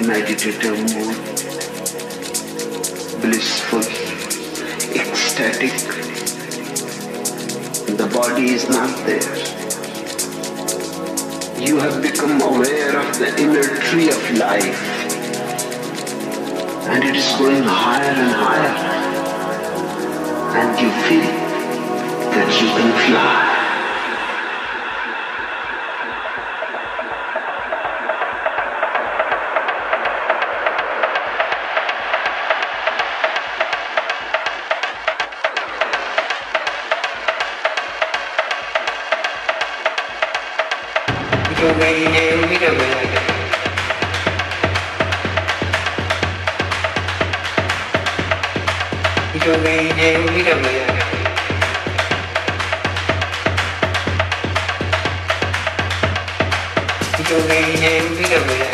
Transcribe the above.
92 Give me.